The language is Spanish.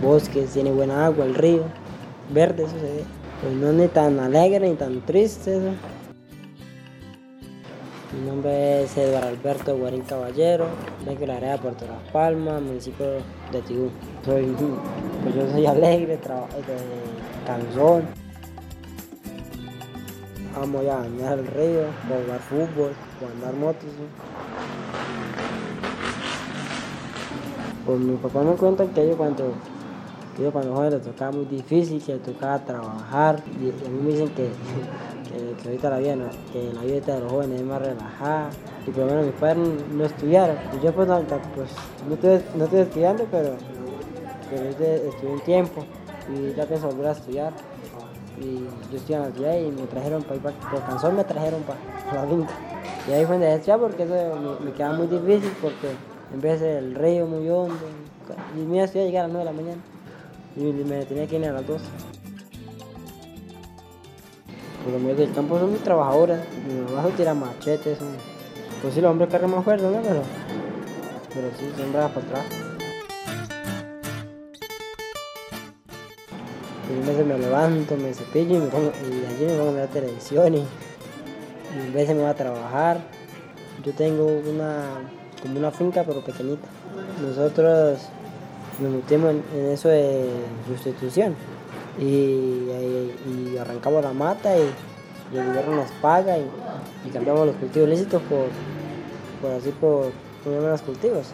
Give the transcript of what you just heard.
bosques, tiene buena agua, el río, verde, eso se ve. Pues no es ni tan alegre ni tan triste. Mi nombre es Eduardo Alberto Guarín Caballero, vengo de la área de Puerto Las Palmas, municipio de Tibú. Soy, pues yo soy alegre, trabajo de canzón. Amo ya bañar el río, jugar fútbol, andar motos. Pues mi papá me cuenta que yo cuando, yo cuando joven le tocaba muy difícil, que le tocaba trabajar. Y a mí me dicen que, que, ahorita la vida, que la vida de los jóvenes es más relajada. Y por lo menos mis padres no estudiaron. Y yo pues no, pues, no, estoy, no estoy estudiando, pero, pero estudié un tiempo y ya pienso volver a estudiar y yo estoy en la ciudad y me trajeron para ir por canción me trajeron para la finca. Y ahí fue donde dejé porque eso me, quedaba muy difícil porque en vez del río muy hondo y me iba a llegar a las 9 de la mañana y me tenía que ir a las 12. Los hombres del campo son muy trabajadoras, mi trabajo tira machetes, son, pues sí los hombres cargan más fuerte, ¿no? Pero, pero sí, son bravas para atrás. Y veces me levanto, me cepillo y, me pongo, y allí me pongo a ver televisión y, y en veces me voy a trabajar. Yo tengo una, como una finca pero pequeñita. Nosotros nos metimos en, eso de sustitución y, y, arrancamos la mata y, el gobierno nos paga y, cambiamos los cultivos lícitos por, por así por poner los cultivos.